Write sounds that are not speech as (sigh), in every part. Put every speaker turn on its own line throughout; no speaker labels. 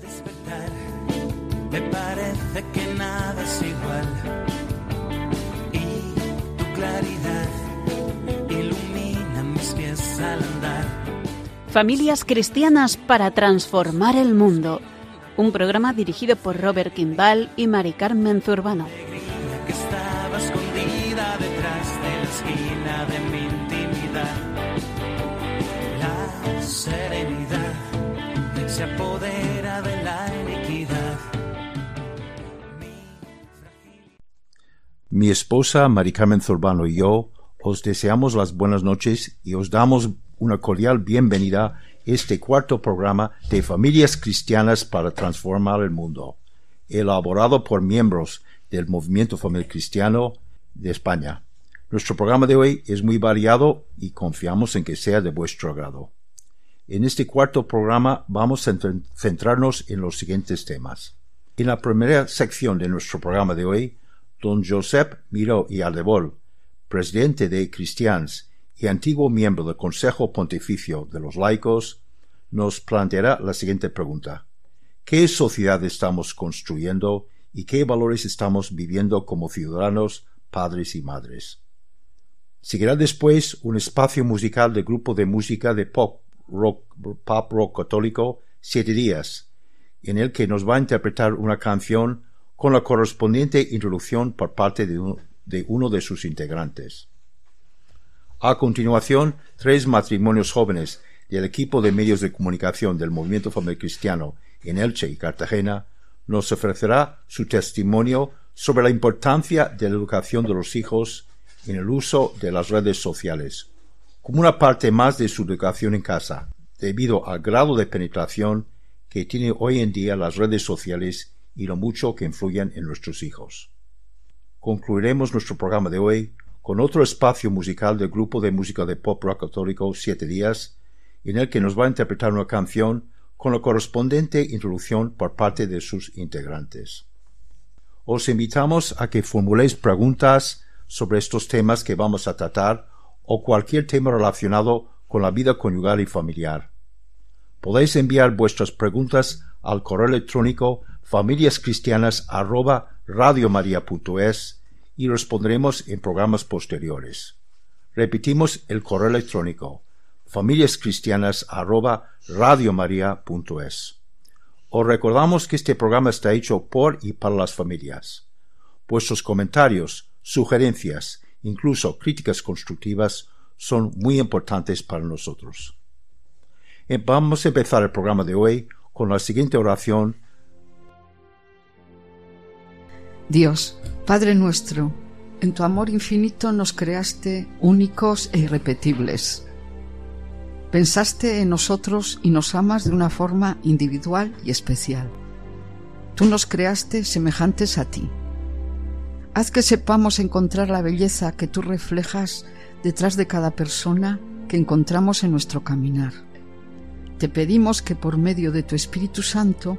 despertar, me parece que nada es igual. Y tu claridad ilumina mis pies al andar. Familias cristianas para transformar el mundo. Un programa dirigido por Robert Kimball y Mari Carmen Zurbano. Que estaba escondida detrás de la esquina de mi intimidad.
La serenidad se apodera. Mi esposa Maricarmen Zurbano y yo os deseamos las buenas noches y os damos una cordial bienvenida a este cuarto programa de Familias Cristianas para Transformar el Mundo, elaborado por miembros del Movimiento Familiar Cristiano de España. Nuestro programa de hoy es muy variado y confiamos en que sea de vuestro agrado. En este cuarto programa vamos a centrarnos en los siguientes temas. En la primera sección de nuestro programa de hoy Don Josep Miró y Aldebol, presidente de Cristians y antiguo miembro del Consejo Pontificio de los Laicos, nos planteará la siguiente pregunta. ¿Qué sociedad estamos construyendo y qué valores estamos viviendo como ciudadanos, padres y madres? Seguirá después un espacio musical del grupo de música de pop rock, pop rock católico Siete Días, en el que nos va a interpretar una canción con la correspondiente introducción por parte de, uno de sus integrantes. A continuación, tres matrimonios jóvenes del equipo de medios de comunicación del Movimiento Familiar Cristiano en Elche y Cartagena nos ofrecerá su testimonio sobre la importancia de la educación de los hijos en el uso de las redes sociales, como una parte más de su educación en casa, debido al grado de penetración que tienen hoy en día las redes sociales y lo mucho que influyen en nuestros hijos. Concluiremos nuestro programa de hoy con otro espacio musical del grupo de música de pop rock católico Siete Días, en el que nos va a interpretar una canción con la correspondiente introducción por parte de sus integrantes. Os invitamos a que formuléis preguntas sobre estos temas que vamos a tratar o cualquier tema relacionado con la vida conyugal y familiar. Podéis enviar vuestras preguntas al correo electrónico familiascristianas@radiomaria.es y responderemos en programas posteriores. Repetimos el correo electrónico familiascristianas@radiomaria.es. Os recordamos que este programa está hecho por y para las familias. Vuestros comentarios, sugerencias, incluso críticas constructivas son muy importantes para nosotros. Vamos a empezar el programa de hoy con la siguiente oración
Dios, Padre nuestro, en tu amor infinito nos creaste únicos e irrepetibles. Pensaste en nosotros y nos amas de una forma individual y especial. Tú nos creaste semejantes a ti. Haz que sepamos encontrar la belleza que tú reflejas detrás de cada persona que encontramos en nuestro caminar. Te pedimos que por medio de tu Espíritu Santo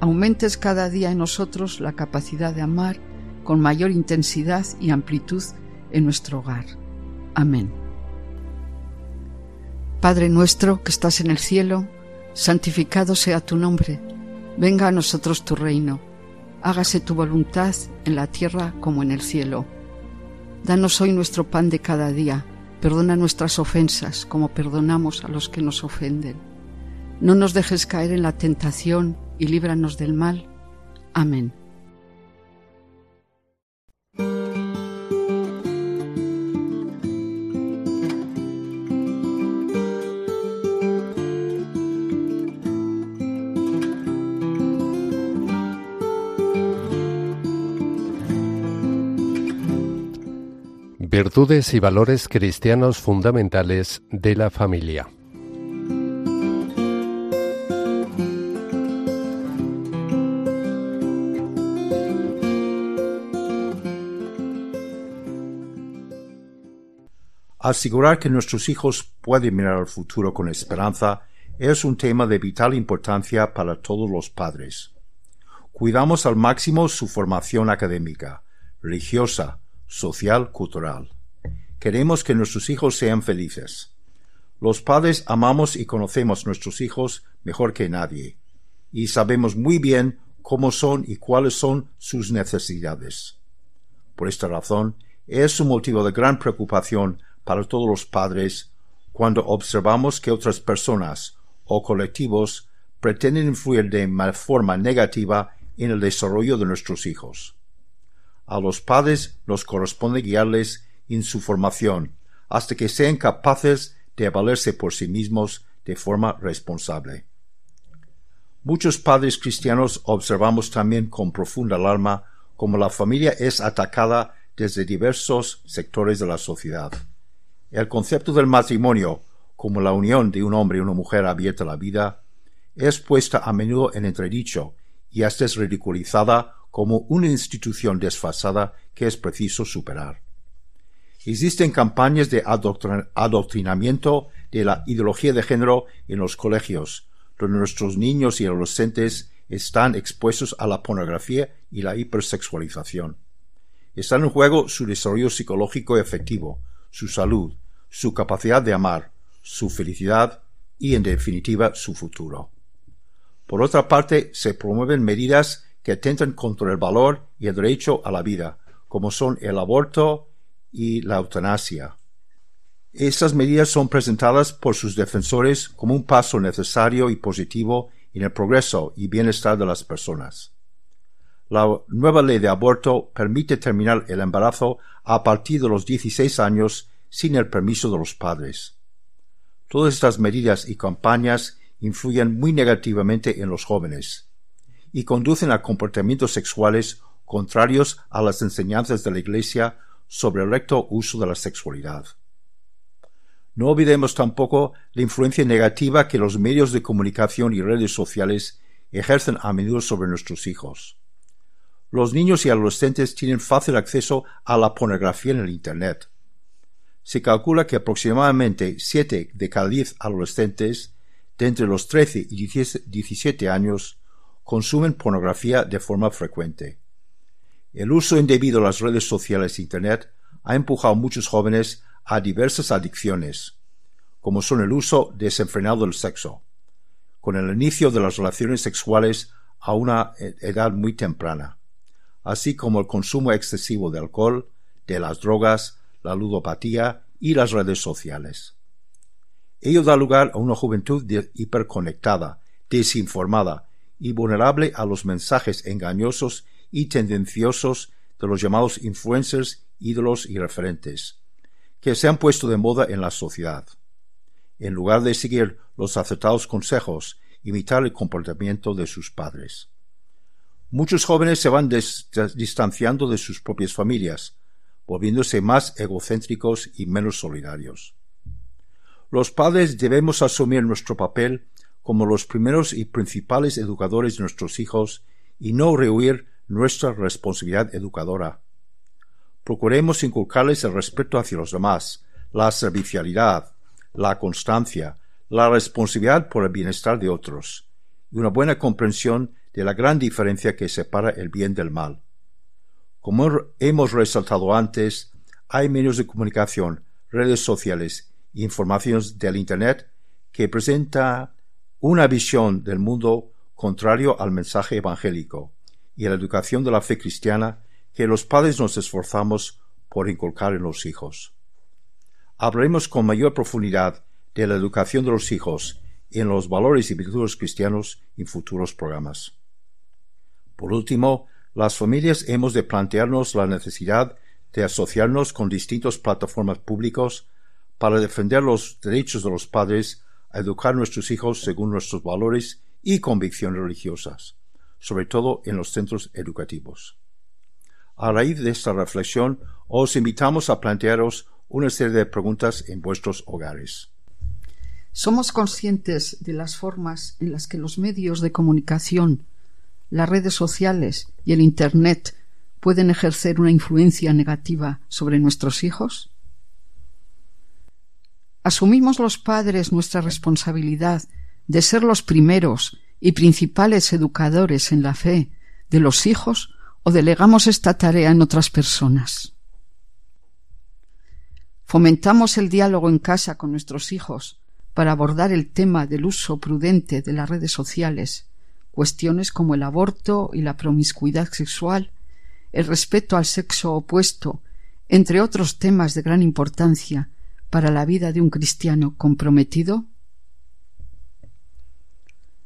aumentes cada día en nosotros la capacidad de amar con mayor intensidad y amplitud en nuestro hogar. Amén.
Padre nuestro que estás en el cielo, santificado sea tu nombre, venga a nosotros tu reino, hágase tu voluntad en la tierra como en el cielo. Danos hoy nuestro pan de cada día, perdona nuestras ofensas como perdonamos a los que nos ofenden. No nos dejes caer en la tentación y líbranos del mal. Amén.
Virtudes y valores cristianos fundamentales de la familia. Asegurar que nuestros hijos pueden mirar al futuro con esperanza es un tema de vital importancia para todos los padres. Cuidamos al máximo su formación académica, religiosa, social, cultural. Queremos que nuestros hijos sean felices. Los padres amamos y conocemos nuestros hijos mejor que nadie, y sabemos muy bien cómo son y cuáles son sus necesidades. Por esta razón, es un motivo de gran preocupación para todos los padres cuando observamos que otras personas o colectivos pretenden influir de forma negativa en el desarrollo de nuestros hijos. A los padres nos corresponde guiarles en su formación hasta que sean capaces de valerse por sí mismos de forma responsable. Muchos padres cristianos observamos también con profunda alarma cómo la familia es atacada desde diversos sectores de la sociedad. El concepto del matrimonio como la unión de un hombre y una mujer abierta a la vida es puesta a menudo en entredicho y hasta es ridiculizada como una institución desfasada que es preciso superar. Existen campañas de adoctrinamiento de la ideología de género en los colegios, donde nuestros niños y adolescentes están expuestos a la pornografía y la hipersexualización. Está en juego su desarrollo psicológico y efectivo, su salud, su capacidad de amar, su felicidad y, en definitiva, su futuro. Por otra parte, se promueven medidas que atentan contra el valor y el derecho a la vida, como son el aborto y la eutanasia. Estas medidas son presentadas por sus defensores como un paso necesario y positivo en el progreso y bienestar de las personas. La nueva ley de aborto permite terminar el embarazo a partir de los 16 años sin el permiso de los padres. Todas estas medidas y campañas influyen muy negativamente en los jóvenes y conducen a comportamientos sexuales contrarios a las enseñanzas de la Iglesia sobre el recto uso de la sexualidad. No olvidemos tampoco la influencia negativa que los medios de comunicación y redes sociales ejercen a menudo sobre nuestros hijos. Los niños y adolescentes tienen fácil acceso a la pornografía en el Internet, se calcula que aproximadamente siete de cada diez adolescentes de entre los 13 y 17 años consumen pornografía de forma frecuente. El uso indebido de las redes sociales e Internet ha empujado a muchos jóvenes a diversas adicciones, como son el uso desenfrenado del sexo, con el inicio de las relaciones sexuales a una e, edad muy temprana, así como el consumo excesivo de alcohol, de las drogas, la ludopatía y las redes sociales. Ello da lugar a una juventud hiperconectada, desinformada y vulnerable a los mensajes engañosos y tendenciosos de los llamados influencers, ídolos y referentes, que se han puesto de moda en la sociedad. En lugar de seguir los acertados consejos, imitar el comportamiento de sus padres. Muchos jóvenes se van distanciando de sus propias familias, volviéndose más egocéntricos y menos solidarios. Los padres debemos asumir nuestro papel como los primeros y principales educadores de nuestros hijos y no rehuir nuestra responsabilidad educadora. Procuremos inculcarles el respeto hacia los demás, la servicialidad, la constancia, la responsabilidad por el bienestar de otros y una buena comprensión de la gran diferencia que separa el bien del mal. Como hemos resaltado antes, hay medios de comunicación, redes sociales e informaciones del Internet que presenta una visión del mundo contrario al mensaje evangélico y a la educación de la fe cristiana que los padres nos esforzamos por inculcar en los hijos. Hablaremos con mayor profundidad de la educación de los hijos en los valores y virtudes cristianos en futuros programas. Por último, las familias hemos de plantearnos la necesidad de asociarnos con distintas plataformas públicas para defender los derechos de los padres a educar a nuestros hijos según nuestros valores y convicciones religiosas, sobre todo en los centros educativos. A raíz de esta reflexión, os invitamos a plantearos una serie de preguntas en vuestros hogares.
Somos conscientes de las formas en las que los medios de comunicación las redes sociales y el Internet pueden ejercer una influencia negativa sobre nuestros hijos? ¿Asumimos los padres nuestra responsabilidad de ser los primeros y principales educadores en la fe de los hijos o delegamos esta tarea en otras personas? Fomentamos el diálogo en casa con nuestros hijos para abordar el tema del uso prudente de las redes sociales cuestiones como el aborto y la promiscuidad sexual, el respeto al sexo opuesto, entre otros temas de gran importancia para la vida de un cristiano comprometido?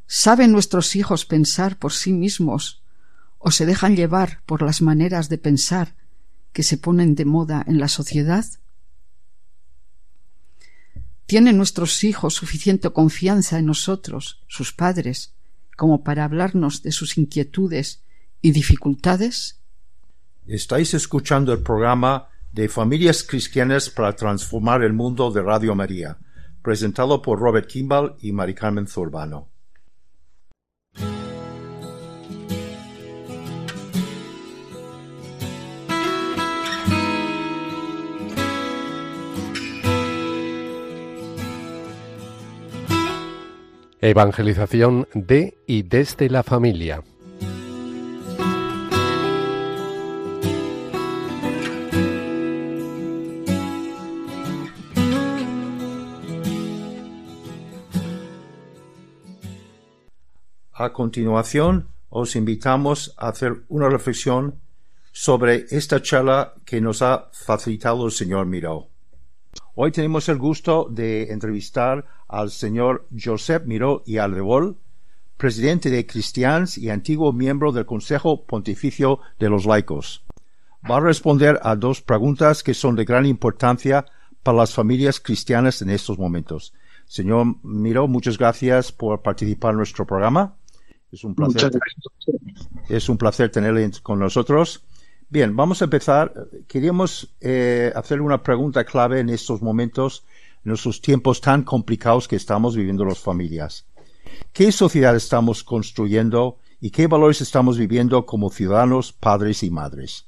¿Saben nuestros hijos pensar por sí mismos o se dejan llevar por las maneras de pensar que se ponen de moda en la sociedad? ¿Tienen nuestros hijos suficiente confianza en nosotros, sus padres, como para hablarnos de sus inquietudes y dificultades?
Estáis escuchando el programa de Familias Cristianas para Transformar el Mundo de Radio María, presentado por Robert Kimball y Mari Carmen Zurbano. Evangelización de y desde la familia. A continuación, os invitamos a hacer una reflexión sobre esta charla que nos ha facilitado el señor Miró. Hoy tenemos el gusto de entrevistar al señor Josep Miró y Aldebol, presidente de Cristians y antiguo miembro del Consejo Pontificio de los Laicos. Va a responder a dos preguntas que son de gran importancia para las familias cristianas en estos momentos. Señor Miró, muchas gracias por participar en nuestro programa. Es un placer, es un placer tenerle con nosotros. Bien, vamos a empezar. Queríamos eh, hacer una pregunta clave en estos momentos, en estos tiempos tan complicados que estamos viviendo las familias. ¿Qué sociedad estamos construyendo y qué valores estamos viviendo como ciudadanos, padres y madres?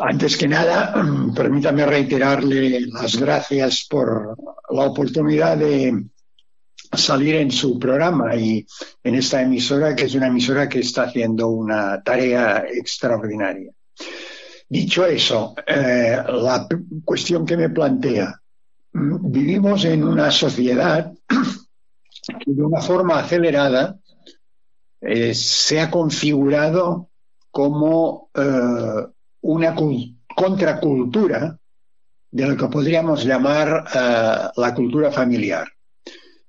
Antes que nada, (clears throat) permítame reiterarle las gracias por la oportunidad de salir en su programa y en esta emisora, que es una emisora que está haciendo una tarea extraordinaria. Dicho eso, eh, la cuestión que me plantea, mm, vivimos en una sociedad que de una forma acelerada eh, se ha configurado como eh, una contracultura de lo que podríamos llamar la cultura familiar.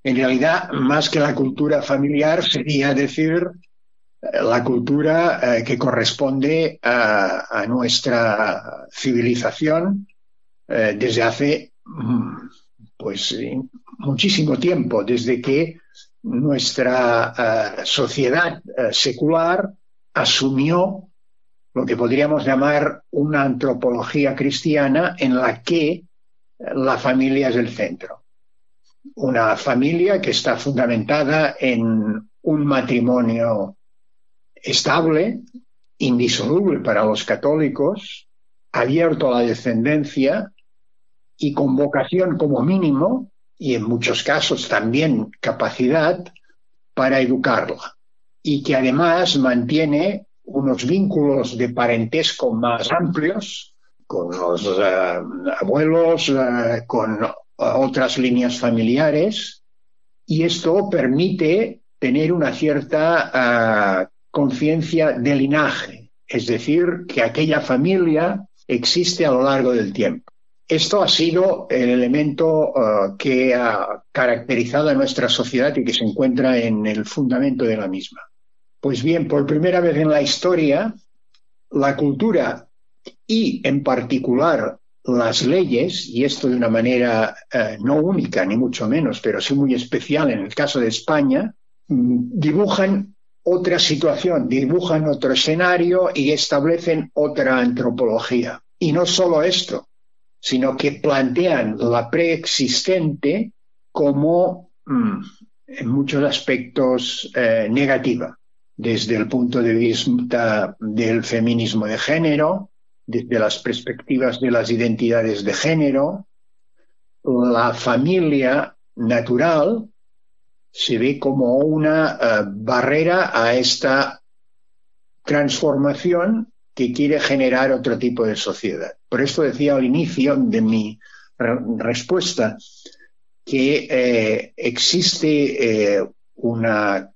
En realidad, más que la cultura familiar, sería decir la cultura eh, que corresponde a, nuestra civilización eh, desde hace mm, pues muchísimo tiempo, desde que nuestra eh, sociedad secular asumió lo que podríamos llamar una antropología cristiana en la que la familia es el centro. Una familia que está fundamentada en un matrimonio estable, indisoluble para los católicos, abierto a la descendencia y con vocación como mínimo, y en muchos casos también capacidad, para educarla. Y que además mantiene unos vínculos de parentesco más amplios con los eh, abuelos, eh, con eh, otras líneas familiares, y esto permite tener una cierta conciencia de linaje, es decir, que aquella familia existe a lo largo del tiempo. Esto ha sido el elemento eh, que ha caracterizado a nuestra sociedad y que se encuentra en el fundamento de la misma. Pues bien, por primera vez en la historia, la cultura y en particular las leyes, y esto de una manera eh, no única, ni mucho menos, pero sí muy especial en el caso de España, mm, dibujan otra situación, dibujan otro escenario y establecen otra antropología. Y no solo esto, sino que plantean la preexistente como mm, en muchos aspectos eh, negativa, desde el punto de vista del feminismo de género, desde las perspectivas de las identidades de género, la familia natural se ve como una eh, barrera a esta transformación que quiere generar otro tipo de sociedad. Por esto decía al inicio de mi respuesta que eh, existe eh, una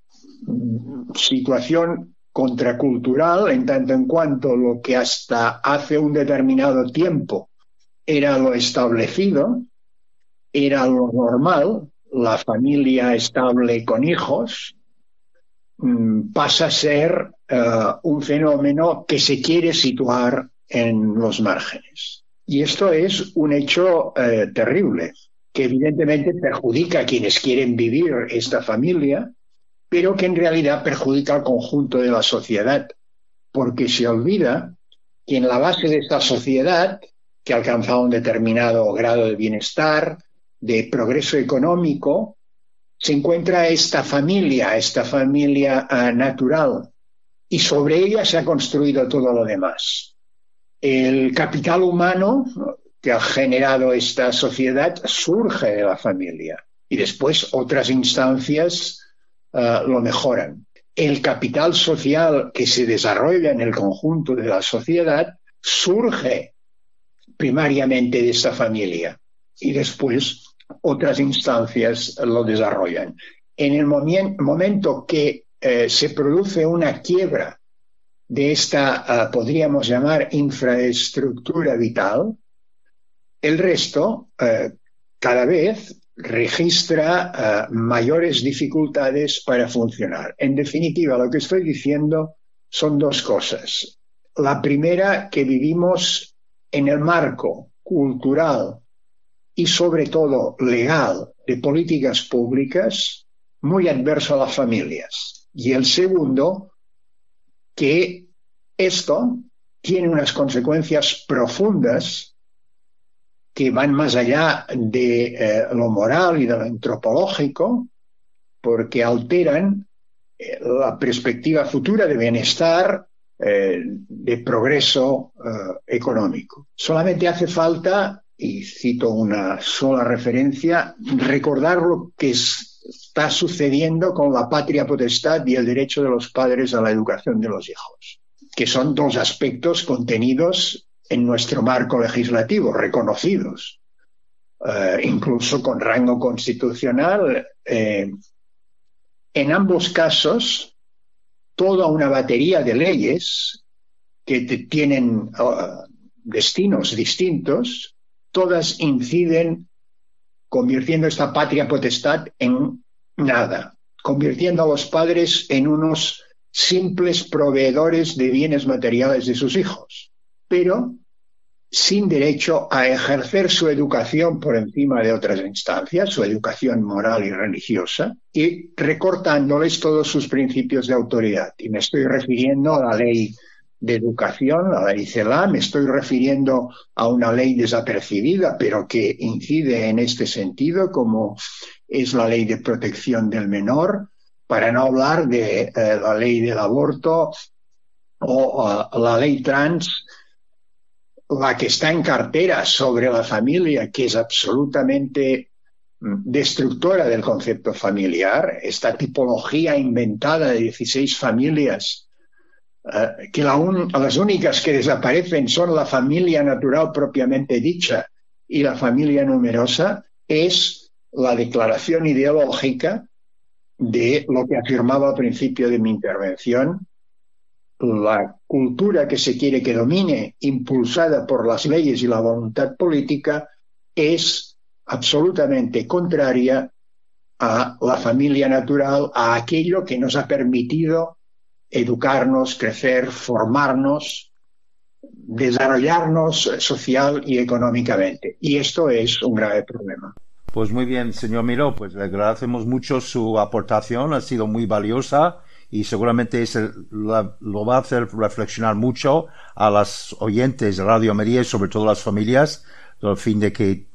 situación contracultural en tanto en cuanto lo que hasta hace un determinado tiempo era lo establecido, era lo normal, la familia estable con hijos mm, pasa a ser eh, un fenómeno que se quiere situar en los márgenes. Y esto es un hecho eh, terrible, que evidentemente perjudica a quienes quieren vivir esta familia, pero que en realidad perjudica al conjunto de la sociedad, porque se olvida que en la base de esta sociedad, que ha alcanzado un determinado grado de bienestar, de progreso económico, se encuentra esta familia, esta familia natural, y sobre ella se ha construido todo lo demás. El capital humano que ha generado esta sociedad surge de la familia y después otras instancias eh, lo mejoran. El capital social que se desarrolla en el conjunto de la sociedad surge primariamente de esta familia y después otras instancias lo desarrollan. En el momento que eh, se produce una quiebra de esta, ah, podríamos llamar, infraestructura vital, el resto eh, cada vez registra ah, mayores dificultades para funcionar. En definitiva, lo que estoy diciendo son dos cosas. La primera, que vivimos en el marco cultural y sobre todo legal de políticas públicas muy adverso a las familias. Y el segundo, que esto tiene unas consecuencias profundas que van más allá de eh, lo moral y de lo antropológico, porque alteran eh, la perspectiva futura de bienestar, eh, de progreso económico. Solamente hace falta y cito una sola referencia, recordar lo que está sucediendo con la patria potestad y el derecho de los padres a la educación de los hijos, que son dos aspectos contenidos en nuestro marco legislativo, reconocidos, eh, incluso con rango constitucional. Eh, en ambos casos, toda una batería de leyes que tienen eh, destinos distintos todas inciden convirtiendo esta patria potestad en nada, convirtiendo a los padres en unos simples proveedores de bienes materiales de sus hijos, pero sin derecho a ejercer su educación por encima de otras instancias, su educación moral y religiosa, y recortándoles todos sus principios de autoridad. Y me estoy refiriendo a la ley de educación, dice la me estoy refiriendo a una ley desapercibida, pero que incide en este sentido, como es la ley de protección del menor, para no hablar de eh, la ley del aborto o eh, la ley trans, la que está en cartera sobre la familia, que es absolutamente mm, destructora del concepto familiar, esta tipología inventada de 16 familias eh, que las únicas que desaparecen son la familia natural propiamente dicha y la familia numerosa, es la declaración ideológica de lo que afirmaba al principio de mi intervención, la cultura que se quiere que domine, impulsada por las leyes y la voluntad política, es absolutamente contraria a la familia natural, a aquello que nos ha permitido educarnos, crecer, formarnos, desarrollarnos social y económicamente. Y esto es un grave problema.
Pues muy bien, señor Miró, pues le agradecemos mucho su aportación, ha sido muy valiosa y seguramente es lo va a hacer reflexionar mucho a las oyentes de Radio María y sobre todo a las familias, al fin de que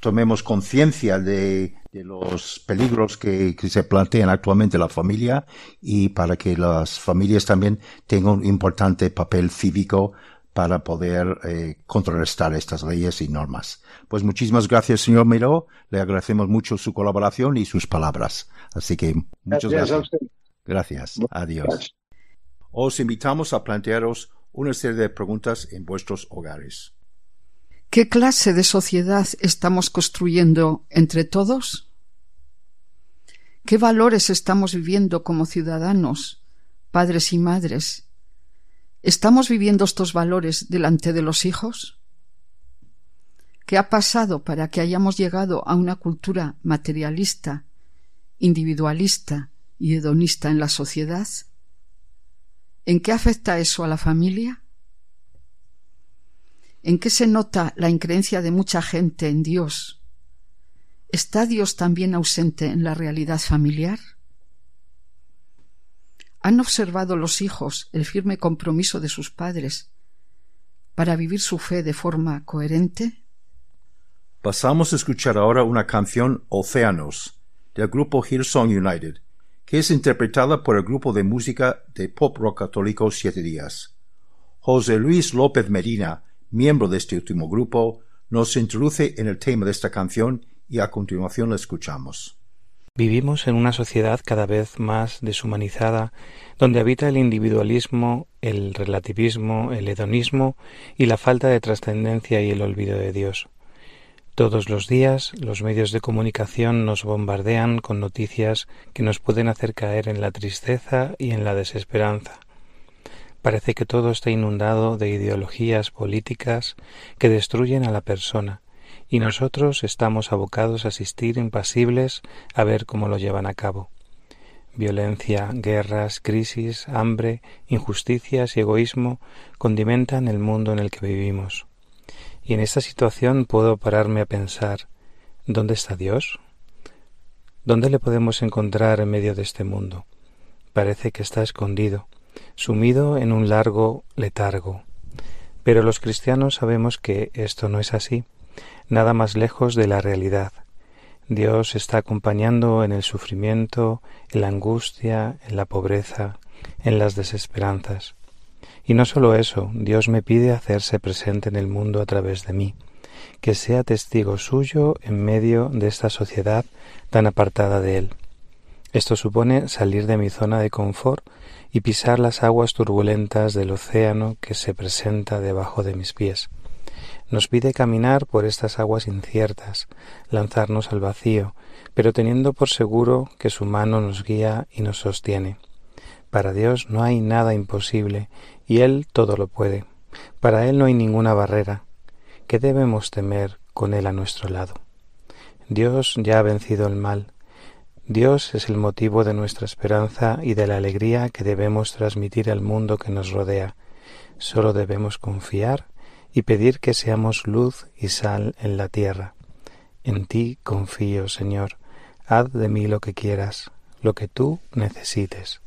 tomemos conciencia de de los peligros que, se plantean actualmente la familia y para que las familias también tengan un importante papel cívico para poder eh, contrarrestar estas leyes y normas. Pues muchísimas gracias, señor Miró. Le agradecemos mucho su colaboración y sus palabras. Así que muchas gracias. Gracias. gracias. Adiós. Os invitamos a plantearos una serie de preguntas en vuestros hogares.
¿Qué clase de sociedad estamos construyendo entre todos? ¿Qué valores estamos viviendo como ciudadanos, padres y madres? ¿Estamos viviendo estos valores delante de los hijos? ¿Qué ha pasado para que hayamos llegado a una cultura materialista, individualista y hedonista en la sociedad? ¿En qué afecta eso a la familia? ¿En qué se nota la increencia de mucha gente en Dios? ¿Está Dios también ausente en la realidad familiar? ¿Han observado los hijos el firme compromiso de sus padres para vivir su fe de forma coherente?
Pasamos a escuchar ahora una canción Océanos del grupo Hillsong United, que es interpretada por el grupo de música de pop rock católico Siete Días. José Luis López Medina miembro de este último grupo, nos introduce en el tema de esta canción y a continuación la escuchamos.
Vivimos en una sociedad cada vez más deshumanizada, donde habita el individualismo, el relativismo, el hedonismo y la falta de trascendencia y el olvido de Dios. Todos los días los medios de comunicación nos bombardean con noticias que nos pueden hacer caer en la tristeza y en la desesperanza Parece que todo está inundado de ideologías políticas que destruyen a la persona, y nosotros estamos abocados a asistir impasibles a ver cómo lo llevan a cabo. Violencia, guerras, crisis, hambre, injusticias y egoísmo condimentan el mundo en el que vivimos. Y en esta situación puedo pararme a pensar ¿Dónde está Dios? ¿Dónde le podemos encontrar en medio de este mundo? Parece que está escondido sumido en un largo letargo. Pero los cristianos sabemos que esto no es así, nada más lejos de la realidad. Dios está acompañando en el sufrimiento, en la angustia, en la pobreza, en las desesperanzas. Y no solo eso, Dios me pide hacerse presente en el mundo a través de mí, que sea testigo suyo en medio de esta sociedad tan apartada de Él. Esto supone salir de mi zona de confort y pisar las aguas turbulentas del océano que se presenta debajo de mis pies. Nos pide caminar por estas aguas inciertas, lanzarnos al vacío, pero teniendo por seguro que su mano nos guía y nos sostiene. Para Dios no hay nada imposible, y Él todo lo puede. Para Él no hay ninguna barrera. ¿Qué debemos temer con Él a nuestro lado? Dios ya ha vencido el mal, Dios es el motivo de nuestra esperanza y de la alegría que debemos transmitir al mundo que nos rodea. Solo debemos confiar y pedir que seamos luz y sal en la tierra. En ti confío, Señor. Haz de mí lo que quieras, lo que tú necesites.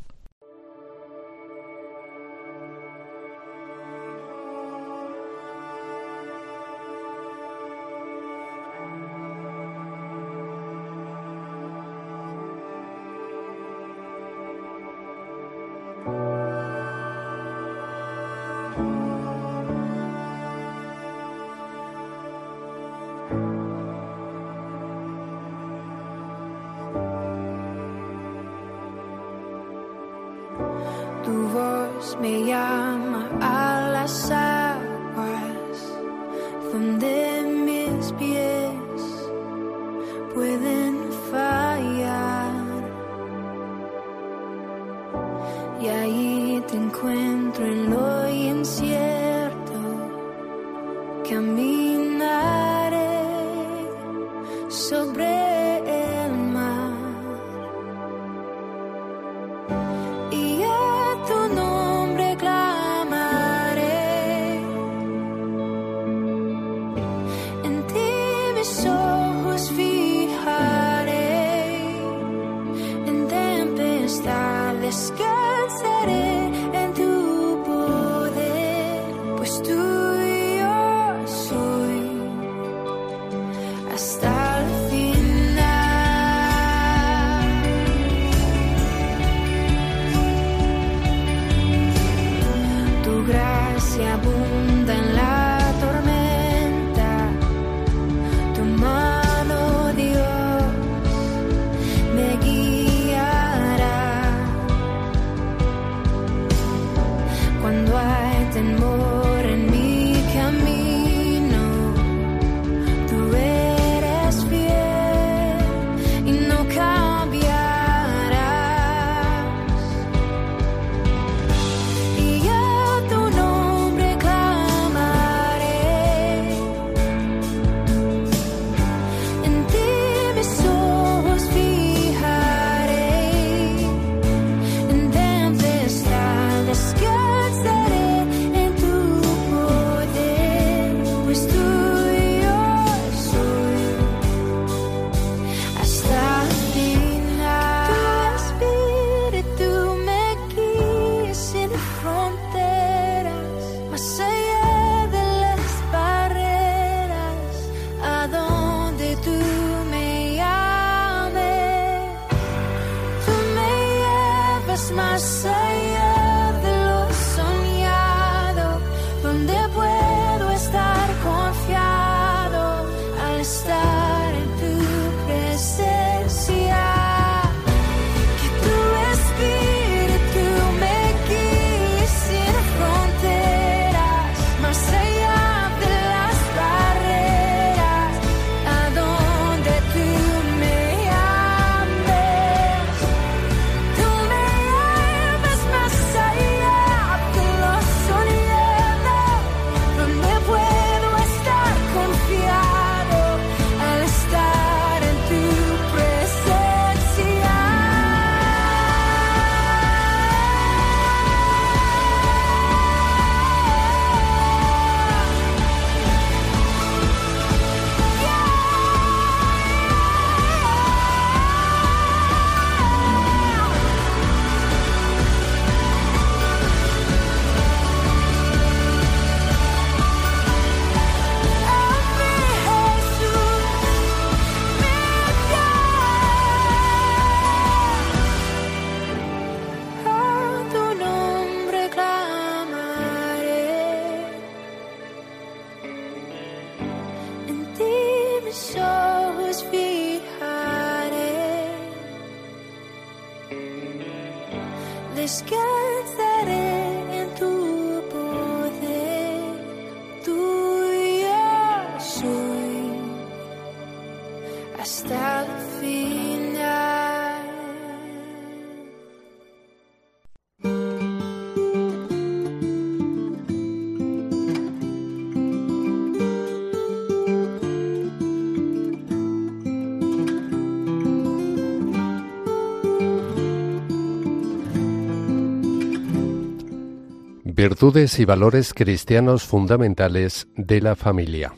Virtudes y valores cristianos fundamentales de la familia.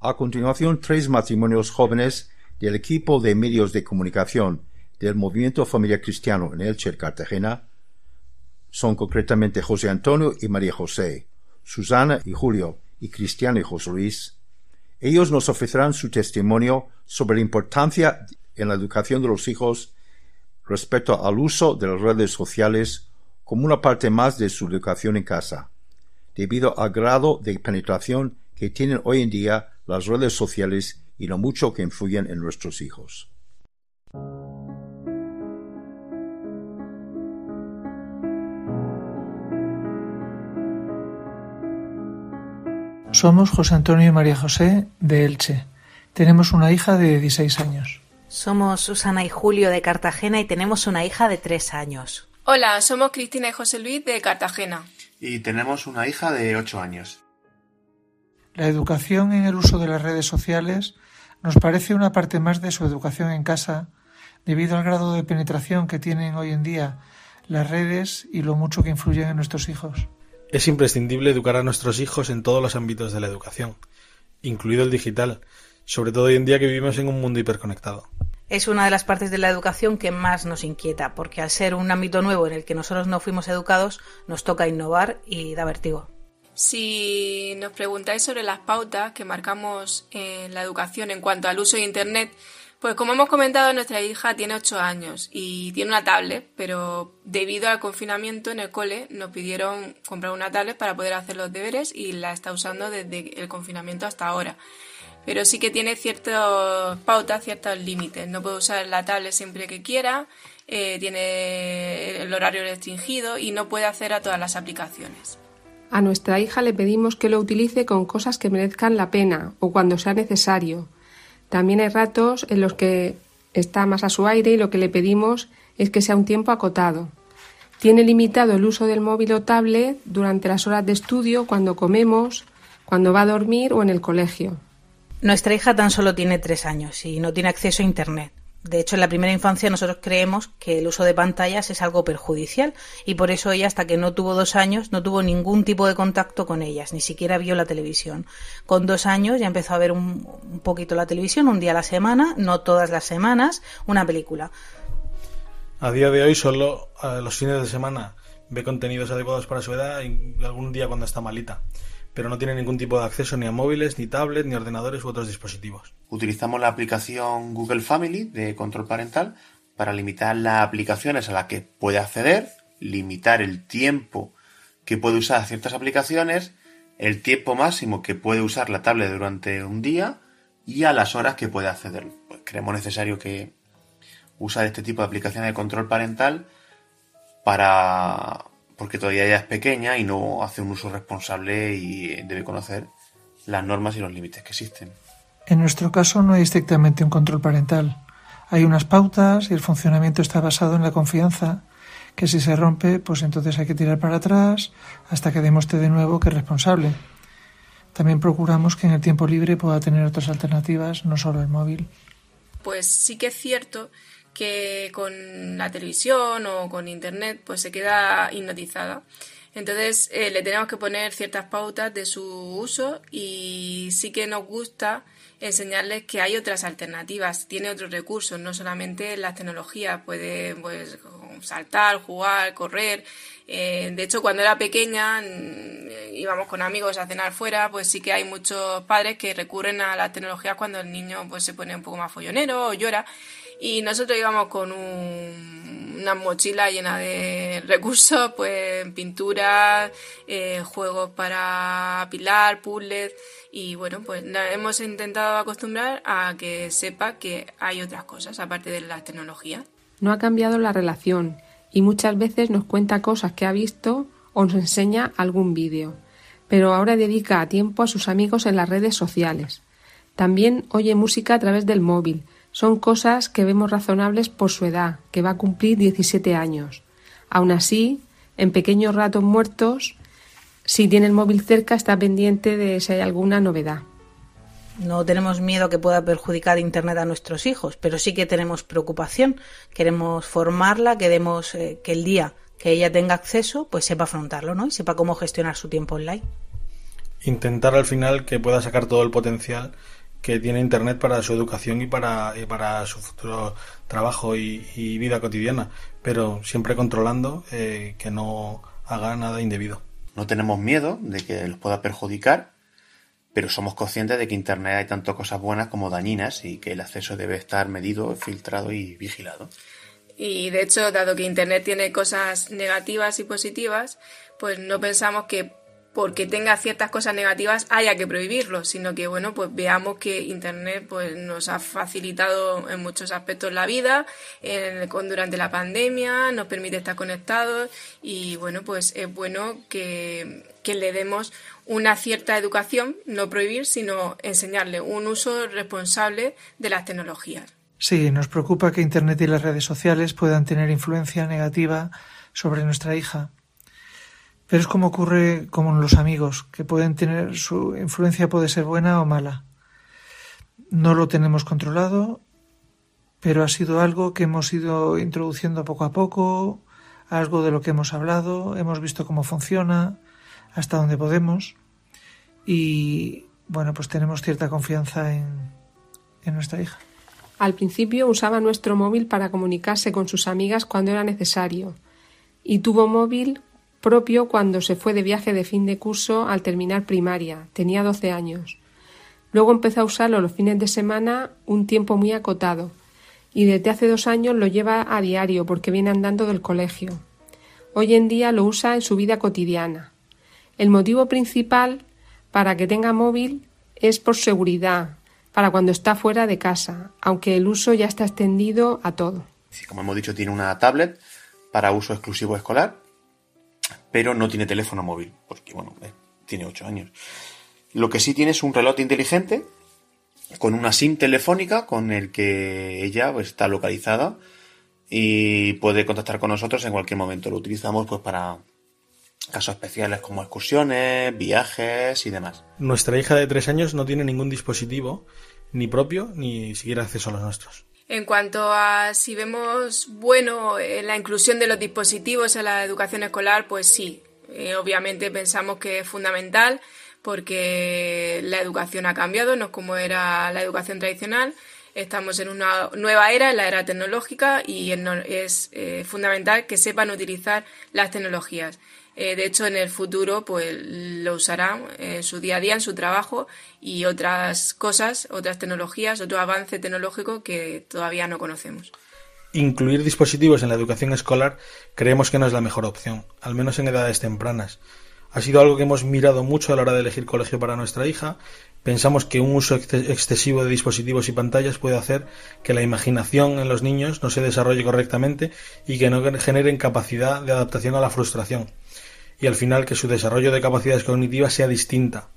A continuación, tres matrimonios jóvenes del equipo de medios de comunicación del Movimiento Familia Cristiano en Elche, Cartagena, son concretamente José Antonio y María José, Susana y Julio, y Cristian José Luis, Ellos nos ofrecerán su testimonio sobre la importancia en la educación de los hijos respecto al uso de las redes sociales como una parte más de su educación en casa, debido al grado de penetración que tienen hoy en día las redes sociales y lo mucho que influyen en nuestros hijos.
Somos José Antonio y María José de Elche. Tenemos una hija de 16 años.
Somos Susana y Julio de Cartagena y tenemos una hija de 3 años.
Hola, somos Cristina y José Luis de Cartagena.
Y tenemos una hija de 8 años.
La educación en el uso de las redes sociales nos parece una parte más de su educación en casa debido al grado de penetración que tienen hoy en día las redes y lo mucho que influyen en nuestros hijos.
Es imprescindible educar a nuestros hijos en todos los ámbitos de la educación, incluido el digital, sobre todo hoy en día que vivimos en un mundo hiperconectado.
Es una de las partes de la educación que más nos inquieta, porque al ser un ámbito nuevo en el que nosotros no fuimos educados, nos toca innovar y da vertigo.
Si nos preguntáis sobre las pautas que marcamos en la educación en cuanto al uso de Internet, pues como hemos comentado, nuestra hija tiene ocho años y tiene una tablet, pero debido al confinamiento en el cole nos pidieron comprar una tablet para poder hacer los deberes y la está usando desde el confinamiento hasta ahora. Pero sí que tiene ciertas pautas, ciertos límites. No puede usar la tablet siempre que quiera, eh, tiene el horario restringido y no puede hacer a todas las aplicaciones.
A nuestra hija le pedimos que lo utilice con cosas que merezcan la pena o cuando sea necesario también hay ratos en los que está más a su aire y lo que le pedimos es que sea un tiempo acotado. Tiene limitado el uso del móvil o tablet durante las horas de estudio, cuando comemos, cuando va a dormir o en el colegio.
Nuestra hija tan solo tiene tres años y no tiene acceso a Internet. De hecho, en la primera infancia nosotros creemos que el uso de pantallas es algo perjudicial y por eso ella hasta que no tuvo dos años no tuvo ningún tipo de contacto con ellas, ni siquiera vio la televisión. Con dos años ya empezó a ver un, poquito la televisión, un día a la semana, no todas las semanas, una película.
A día de hoy solo eh, los fines de semana ve contenidos adecuados para su edad y algún día cuando está malita pero no tiene ningún tipo de acceso ni a móviles, ni tablets, ni ordenadores u otros dispositivos. Utilizamos la aplicación Google Family de control parental para limitar las aplicaciones a las que puede acceder, limitar el tiempo que puede usar ciertas aplicaciones, el tiempo máximo que puede usar la tablet durante un día y a las horas que puede acceder. Pues creemos necesario que usar este tipo de aplicaciones de control parental para porque todavía ella es pequeña y no hace un uso responsable y debe conocer las normas y los límites que existen.
En nuestro caso no hay estrictamente un control parental. Hay unas pautas y el funcionamiento está basado en la confianza, que si se rompe, pues entonces hay que tirar para atrás hasta que demuestre de nuevo que es responsable. También procuramos que en el tiempo libre pueda tener otras alternativas, no solo el móvil.
Pues sí que es cierto que con la televisión o con internet pues se queda hipnotizada. Entonces eh, le tenemos que poner ciertas pautas de su uso y sí que nos gusta enseñarles que hay otras alternativas, tiene otros recursos, no solamente las tecnologías, puede pues, saltar, jugar, correr. Eh, de hecho, cuando era pequeña mm, íbamos con amigos a cenar fuera, pues sí que hay muchos padres que recurren a las tecnologías cuando el niño pues, se pone un poco más follonero o llora y nosotros íbamos con una mochila llena de (laughs) recursos, pues pinturas, eh, juegos para apilar, puzzles y bueno, pues hemos intentado acostumbrar a que sepa que hay otras cosas aparte de las tecnologías.
No ha cambiado la relación y muchas veces nos cuenta cosas que ha visto o nos enseña algún vídeo, pero ahora dedica tiempo a sus amigos en las redes sociales. También oye música a través del móvil, son cosas que vemos razonables por su edad, que va a cumplir 17 años. Aún así, en pequeños ratos muertos, si tiene el móvil cerca, está pendiente de si hay alguna novedad.
No tenemos miedo que pueda perjudicar Internet a nuestros hijos, pero sí que tenemos preocupación. Queremos formarla, queremos eh, que el día que ella tenga acceso, pues sepa afrontarlo, ¿no? Y sepa cómo gestionar su tiempo online.
Intentar al final que pueda sacar todo el potencial que tiene Internet para su educación y para, para su futuro trabajo y, vida cotidiana, pero siempre controlando eh, que no haga nada indebido. No tenemos miedo de que los pueda perjudicar, pero somos conscientes de que Internet hay tanto cosas buenas como dañinas y que el acceso debe estar medido, filtrado y vigilado.
Y de hecho, dado que Internet tiene cosas negativas y positivas, pues no pensamos que porque tenga ciertas cosas negativas haya que prohibirlo, sino que bueno, pues veamos que internet pues nos ha facilitado en muchos aspectos la vida, en, durante la pandemia, nos permite estar conectados y bueno, pues es bueno que, que le demos una cierta educación, no prohibir, sino enseñarle un uso responsable de las tecnologías.
Sí, nos preocupa que internet y las redes sociales puedan tener influencia negativa sobre nuestra hija pero es como ocurre con los amigos, que pueden tener su influencia puede ser buena o mala. No lo tenemos controlado, pero ha sido algo que hemos ido introduciendo poco a poco, algo de lo que hemos hablado, hemos visto cómo funciona, hasta donde podemos y bueno, pues tenemos cierta confianza en, en nuestra hija.
Al principio usaba nuestro móvil para comunicarse con sus amigas cuando era necesario y tuvo móvil propio cuando se fue de viaje de fin de curso al terminar primaria. Tenía 12 años. Luego empezó a usarlo los fines de semana un tiempo muy acotado y desde hace dos años lo lleva a diario porque viene andando del colegio. Hoy en día lo usa en su vida cotidiana. El motivo principal para que tenga móvil es por seguridad, para cuando está fuera de casa, aunque el uso ya está extendido a todo.
como hemos dicho, tiene una tablet para uso exclusivo escolar pero no tiene teléfono móvil, porque bueno, eh, tiene ocho años. Lo que sí tiene es un reloj inteligente con una SIM telefónica con el que ella pues, está localizada y puede contactar con nosotros en cualquier momento. Lo utilizamos pues para casos especiales como excursiones, viajes y demás. Nuestra hija de tres años no tiene ningún dispositivo, ni propio, ni siquiera acceso a los nuestros.
En cuanto a si vemos bueno eh, la inclusión de los dispositivos en la educación escolar, pues sí, eh, obviamente pensamos que es fundamental porque la educación ha cambiado, no es como era la educación tradicional. Estamos en una nueva era, en la era tecnológica, y es eh, fundamental que sepan utilizar las tecnologías. Eh, de hecho, en el futuro pues lo usarán en su día a día, en su trabajo y otras cosas, otras tecnologías, otro avance tecnológico que todavía no conocemos.
Incluir dispositivos en la educación escolar creemos que no es la mejor opción, al menos en edades tempranas. Ha sido algo que hemos mirado mucho a la hora de elegir colegio para nuestra hija. Pensamos que un uso excesivo de dispositivos y pantallas puede hacer que la imaginación en los niños no se desarrolle correctamente y que no generen capacidad de adaptación a la frustración y al final que su desarrollo de capacidades cognitivas sea distinta.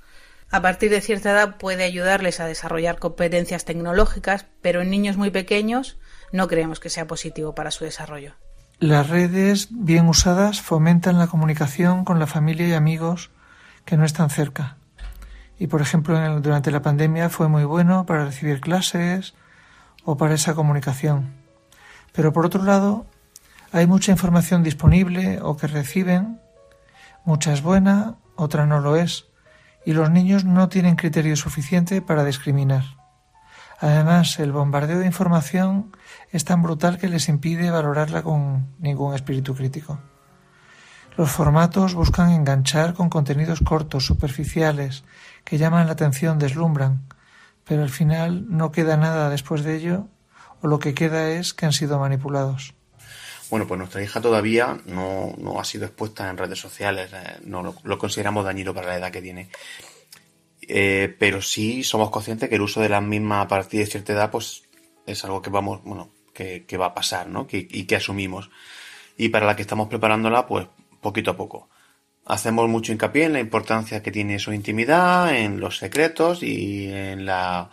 A partir de cierta edad puede ayudarles a desarrollar competencias tecnológicas, pero en niños muy pequeños no creemos que sea positivo para su desarrollo.
Las redes bien usadas fomentan la comunicación con la familia y amigos que no están cerca. Y por ejemplo, durante la pandemia fue muy bueno para recibir clases o para esa comunicación. Pero por otro lado, hay mucha información disponible o que reciben Mucha es buena, otra no lo es, y los niños no tienen criterio suficiente para discriminar. Además, el bombardeo de información es tan brutal que les impide valorarla con ningún espíritu crítico. Los formatos buscan enganchar con contenidos cortos, superficiales, que llaman la atención, deslumbran, pero al final no queda nada después de ello o lo que queda es que han sido manipulados.
Bueno, pues nuestra hija todavía no, ha sido expuesta en redes sociales, eh, no lo, consideramos dañino para la edad que tiene. Eh, pero sí somos conscientes que el uso de las mismas a partir de cierta edad, pues es algo que vamos, bueno, que, va a pasar, ¿no? Que, y que asumimos. Y para la que estamos preparándola, pues poquito a poco. Hacemos mucho hincapié en la importancia que tiene su intimidad, en los secretos y en, la,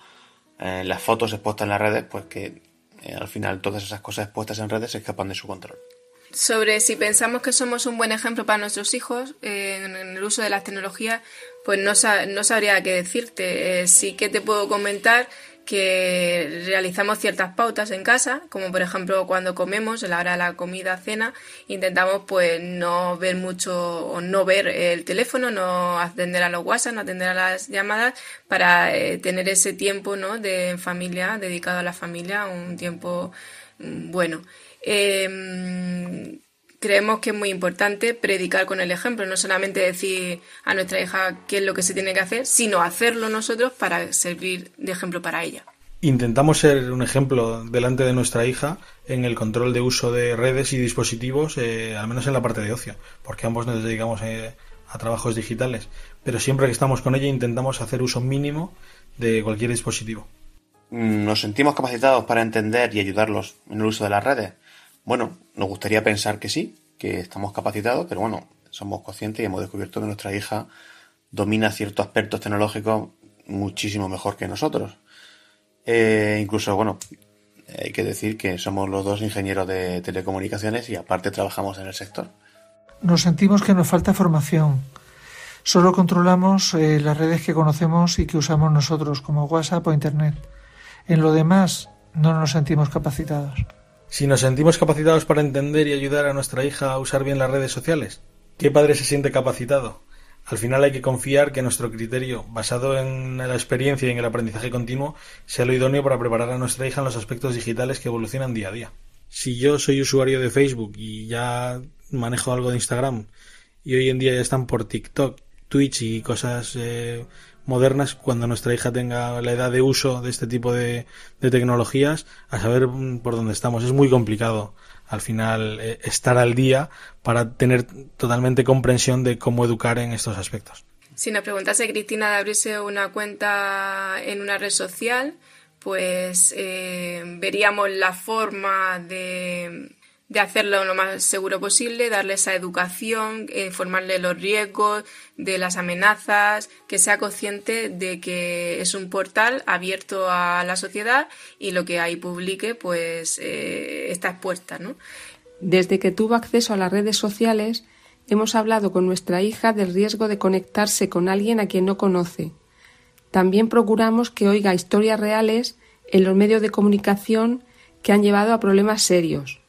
en las fotos expuestas en las redes, pues que eh, al final todas esas cosas puestas en redes escapan de su control.
Sobre si pensamos que somos un buen ejemplo para nuestros hijos eh, en el uso de las tecnologías, pues no, no sabría qué decirte. Eh, sí que te puedo comentar que realizamos ciertas pautas en casa, como por ejemplo cuando comemos, a la hora de la comida, cena, intentamos pues no ver mucho o no ver el teléfono, no atender a los WhatsApp, no atender a las llamadas, para eh, tener ese tiempo ¿no? de familia, dedicado a la familia, un tiempo mm, bueno. Em, creemos que es muy importante predicar con el ejemplo, no solamente decir a nuestra hija qué es lo que se tiene que hacer, sino hacerlo nosotros para servir de ejemplo para ella.
Intentamos ser un ejemplo delante de nuestra hija en el control de uso de redes y dispositivos, eh, al menos en la parte de ocio, porque ambos nos dedicamos eh, a trabajos digitales, pero siempre que estamos con ella intentamos hacer uso mínimo de cualquier dispositivo. Nos sentimos capacitados para entender y ayudarlos en el uso de las redes bueno, nos gustaría pensar que sí, que estamos capacitados, pero bueno, somos conscientes y hemos descubierto que nuestra hija domina ciertos aspectos tecnológicos muchísimo mejor que nosotros. Eh, incluso, bueno, hay que decir que somos los dos ingenieros de telecomunicaciones y aparte trabajamos en el sector.
Nos sentimos que nos falta formación. Solo controlamos eh, las redes que conocemos y que usamos nosotros, como WhatsApp o Internet. En lo demás, no nos sentimos capacitados
si nos sentimos capacitados para entender y ayudar a nuestra hija a usar bien las redes sociales. ¿Qué padre se siente capacitado? Al final hay que confiar que nuestro criterio, basado en la experiencia y en el aprendizaje continuo, sea lo idóneo para preparar a nuestra hija en los aspectos digitales que evolucionan día a día. Si yo soy usuario de Facebook y ya manejo algo de Instagram, y hoy en día ya están por TikTok, Twitch y cosas eh, modernas cuando nuestra hija tenga la edad de uso de este tipo de, de tecnologías, a saber mm, por dónde estamos. Es muy complicado al final eh, estar al día para tener totalmente comprensión de cómo educar en estos aspectos.
Si nos preguntase Cristina de abrirse una cuenta en una red social, pues eh, veríamos la forma de de hacerlo lo más seguro posible, darle esa educación, informarle eh, formarle los riesgos, de las amenazas, que sea consciente de que es un portal abierto a la sociedad y lo que ahí publique pues eh, está expuesta.
Desde que tuvo acceso a las redes sociales, hemos hablado con nuestra hija del riesgo de conectarse con alguien a quien no conoce. También procuramos que oiga historias reales en los medios de comunicación que han llevado a problemas serios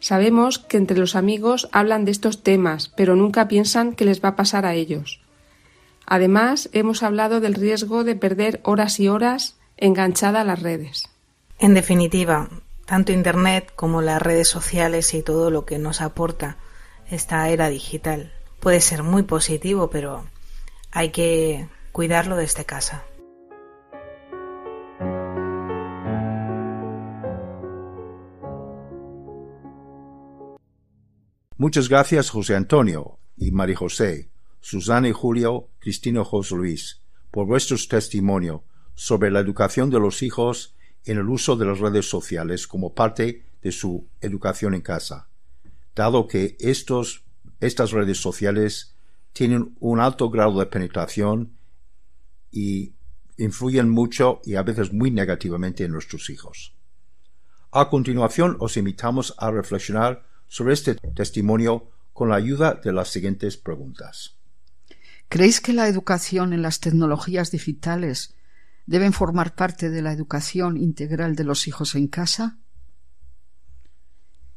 Sabemos que entre los amigos hablan de estos temas, pero nunca piensan que les va a pasar a ellos. Además, hemos hablado del riesgo de perder horas y horas enganchada a las redes.
En definitiva, tanto Internet como las redes sociales y todo lo que nos aporta esta era digital puede ser muy positivo, pero hay que cuidarlo desde casa.
Muchas gracias José Antonio y María José, Susana y Julio, Cristino José Luis, por vuestros testimonios sobre la educación de los hijos en el uso de las redes sociales como parte de su educación en casa, dado que estos, estas redes sociales tienen un alto grado de penetración y influyen mucho y a veces muy negativamente en nuestros hijos. A continuación os invitamos a reflexionar sobre este testimonio con la ayuda de las siguientes preguntas.
¿Creéis que la educación en las tecnologías digitales deben formar parte de la educación integral de los hijos en casa?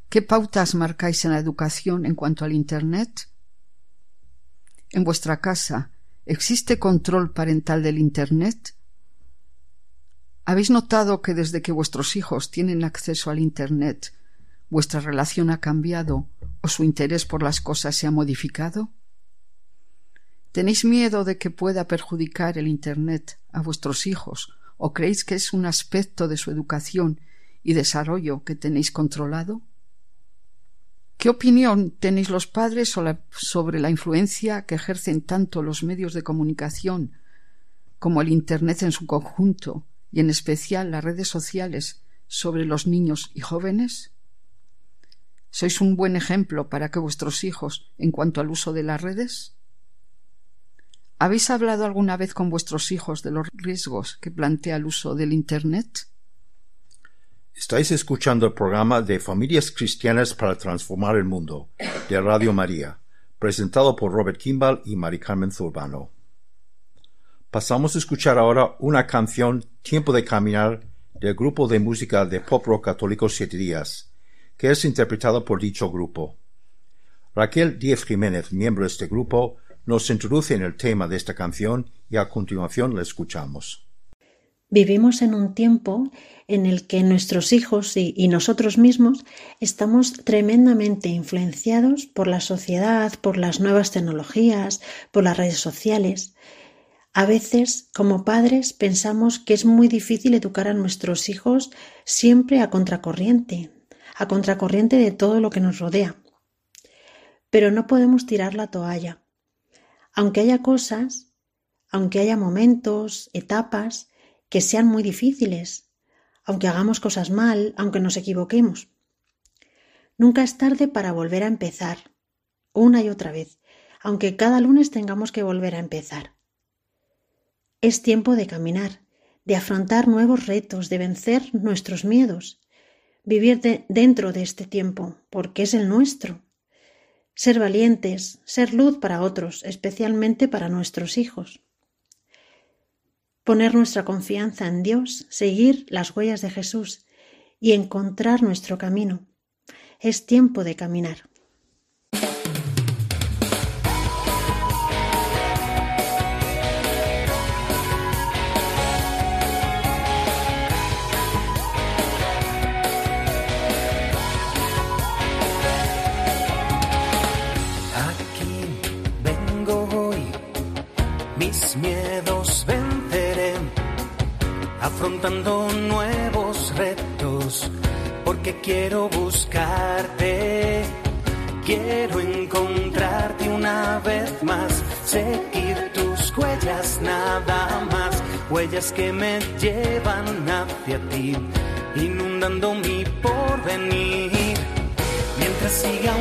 ¿Qué pautas marcáis en la educación en cuanto al Internet? En vuestra casa, ¿existe control parental del Internet? ¿Habéis notado que desde que vuestros hijos tienen acceso al Internet, vuestra relación ha cambiado o su interés por las cosas se ha modificado? ¿Tenéis miedo de que pueda perjudicar el Internet a vuestros hijos o creéis que es un aspecto de su educación y desarrollo que tenéis controlado? ¿Qué opinión tenéis los padres sobre la influencia que ejercen tanto los medios de comunicación como el Internet en su conjunto y en especial las redes sociales sobre los niños y jóvenes? ¿Sois un buen ejemplo para que vuestros hijos en cuanto al uso de las redes? ¿Habéis hablado alguna vez con vuestros hijos de los riesgos que plantea el uso del Internet?
Estáis escuchando el programa de Familias Cristianas para Transformar el Mundo de Radio María, presentado por Robert Kimball y Mari Carmen Zurbano. Pasamos a escuchar ahora una canción Tiempo de Caminar del grupo de música de pop rock católico Siete Días, que es interpretado por dicho grupo. Raquel Diez Jiménez, miembro de este grupo, nos introduce en el tema de esta canción y a continuación la escuchamos.
Vivimos en un tiempo en el que nuestros hijos y, y, nosotros mismos estamos tremendamente influenciados por la sociedad, por las nuevas tecnologías, por las redes sociales. A veces, como padres, pensamos que es muy difícil educar a nuestros hijos siempre a contracorriente a contracorriente de todo lo que nos rodea. Pero no podemos tirar la toalla. Aunque haya cosas, aunque haya momentos, etapas, que sean muy difíciles, aunque hagamos cosas mal, aunque nos equivoquemos. Nunca es tarde para volver a empezar, una y otra vez, aunque cada lunes tengamos que volver a empezar. Es tiempo de caminar, de afrontar nuevos retos, de vencer nuestros miedos, vivir dentro de este tiempo, porque es el nuestro. Ser valientes, ser luz para otros, especialmente para nuestros hijos. Poner nuestra confianza en Dios, seguir las huellas de Jesús y encontrar nuestro camino. Es tiempo de caminar.
que me llevan hacia ti, inundando mi porvenir. Mientras siga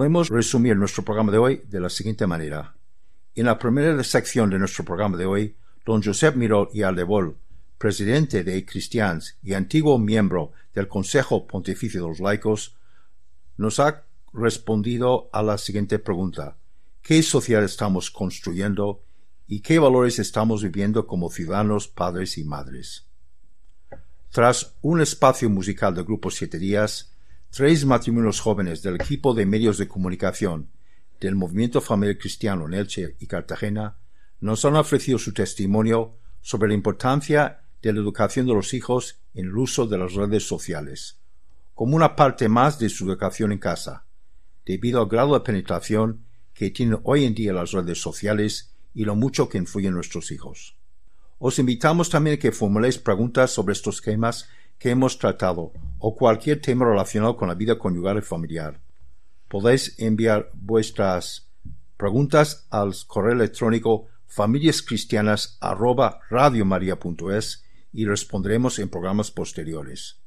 Podemos resumir nuestro programa de hoy de la siguiente manera. En la primera sección de nuestro programa de hoy, don Josep Miró y Aldebol, presidente de Cristians y antiguo miembro del Consejo Pontificio de los Laicos, nos ha respondido a la siguiente pregunta. ¿Qué sociedad estamos construyendo y qué valores estamos viviendo como ciudadanos, padres y madres? Tras un espacio musical de Grupo Siete Días, Tres matrimonios jóvenes del equipo de medios de comunicación del movimiento familiar cristiano en Elche y Cartagena nos han ofrecido su testimonio sobre la importancia de la educación de los hijos en el uso de las redes sociales, como una parte más de su educación en casa, debido al grado de penetración que tienen hoy en día las redes sociales y lo mucho que influyen nuestros hijos. Os invitamos también a que formuléis preguntas sobre estos temas que hemos tratado o cualquier tema relacionado con la vida conyugal y familiar. Podéis enviar vuestras preguntas al correo electrónico familiascristianas@radiomaria.es y responderemos en programas posteriores.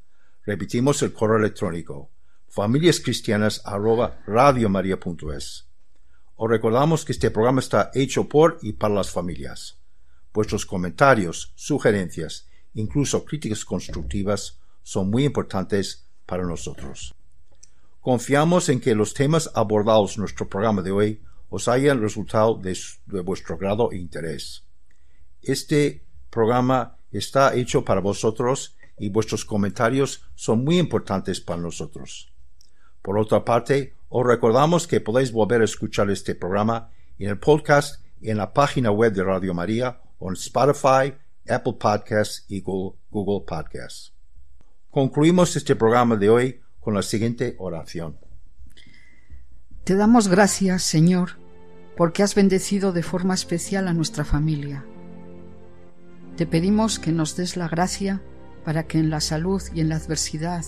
Repetimos el correo electrónico familiascristianas@radiomaria.es. Os recordamos que este programa está hecho por y para las familias. Vuestros comentarios, sugerencias incluso críticas constructivas, son muy importantes para nosotros. Confiamos en que los temas abordados en nuestro programa de hoy os hayan resultado de, vuestro grado e interés. Este programa está hecho para vosotros y vuestros comentarios son muy importantes para nosotros. Por otra parte, os recordamos que podéis volver a escuchar este programa en el podcast en la página web de Radio María o en Spotify, Apple Podcasts y Google Podcasts. Concluimos este programa de hoy con la siguiente oración.
Te damos gracias, Señor, porque has bendecido de forma especial a nuestra familia. Te pedimos que nos des la gracia para que en la salud y en la adversidad,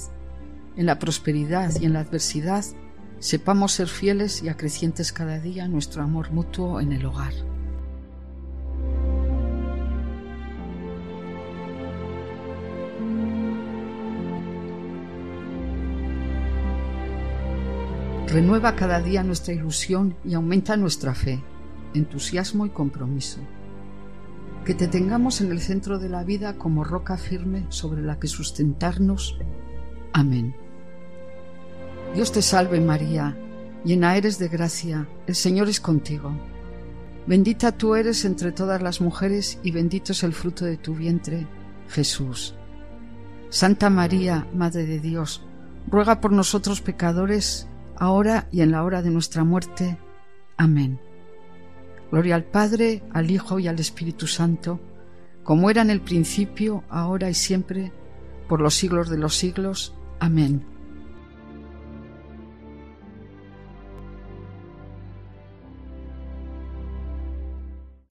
en la prosperidad y en la adversidad, sepamos ser fieles y acrecientes cada día nuestro amor mutuo en el hogar. Renueva cada día nuestra ilusión y aumenta nuestra fe, entusiasmo y compromiso. Que te tengamos en el centro de la vida como roca firme sobre la que sustentarnos. Amén. Dios te salve María, llena eres de gracia, el Señor es contigo. Bendita tú eres entre todas las mujeres y bendito es el fruto de tu vientre, Jesús. Santa María, Madre de Dios, ruega por nosotros pecadores, ahora y en la hora de nuestra muerte. Amén. Gloria al Padre, al Hijo y al Espíritu Santo, como era en el principio, ahora y siempre, por los siglos de los siglos. Amén.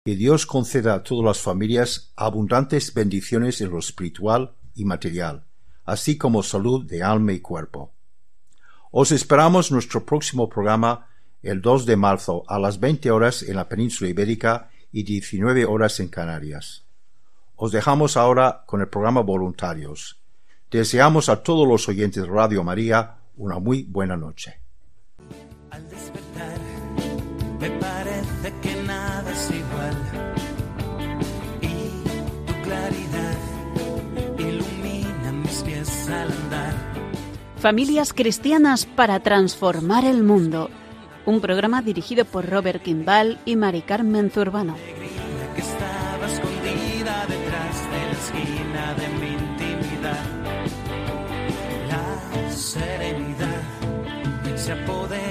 Que Dios conceda a todas las familias abundantes bendiciones en lo espiritual y material, así como salud de alma y cuerpo os esperamos nuestro próximo programa el 2 de marzo a las 20 horas en la península ibérica y 19 horas en Canarias. Os dejamos ahora con el programa Voluntarios. Deseamos a todos los oyentes de Radio María una muy buena noche. Al despertar, me parece que nada es igual.
Y tu claridad ilumina mis pies Familias cristianas para transformar el mundo. Un programa dirigido por Robert Kimball y Mari Carmen Zurbano. se